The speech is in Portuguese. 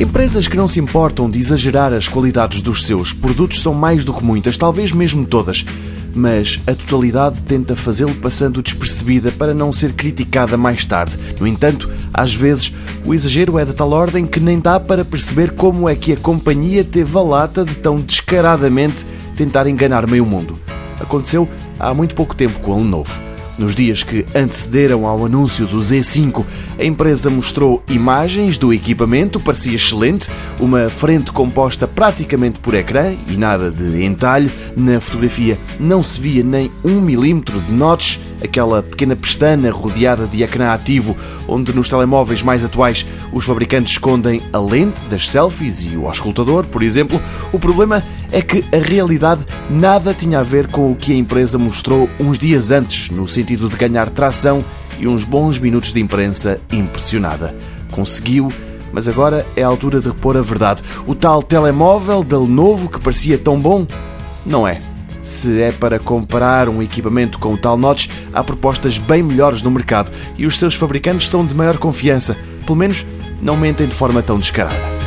Empresas que não se importam de exagerar as qualidades dos seus produtos são mais do que muitas, talvez mesmo todas. Mas a totalidade tenta fazê-lo passando despercebida para não ser criticada mais tarde. No entanto, às vezes, o exagero é de tal ordem que nem dá para perceber como é que a companhia teve a lata de tão descaradamente tentar enganar meio mundo. Aconteceu há muito pouco tempo com a Lenovo. Nos dias que antecederam ao anúncio do Z5, a empresa mostrou imagens do equipamento, parecia excelente, uma frente composta praticamente por ecrã e nada de entalhe. Na fotografia não se via nem um milímetro de notch aquela pequena pestana rodeada de ecrã ativo, onde nos telemóveis mais atuais os fabricantes escondem a lente das selfies e o auscultador, por exemplo. O problema é que a realidade nada tinha a ver com o que a empresa mostrou uns dias antes, no sentido de ganhar tração e uns bons minutos de imprensa impressionada. Conseguiu mas agora é a altura de repor a verdade. O tal telemóvel da Lenovo que parecia tão bom, não é. Se é para comparar um equipamento com o tal notch, há propostas bem melhores no mercado e os seus fabricantes são de maior confiança. Pelo menos não mentem de forma tão descarada.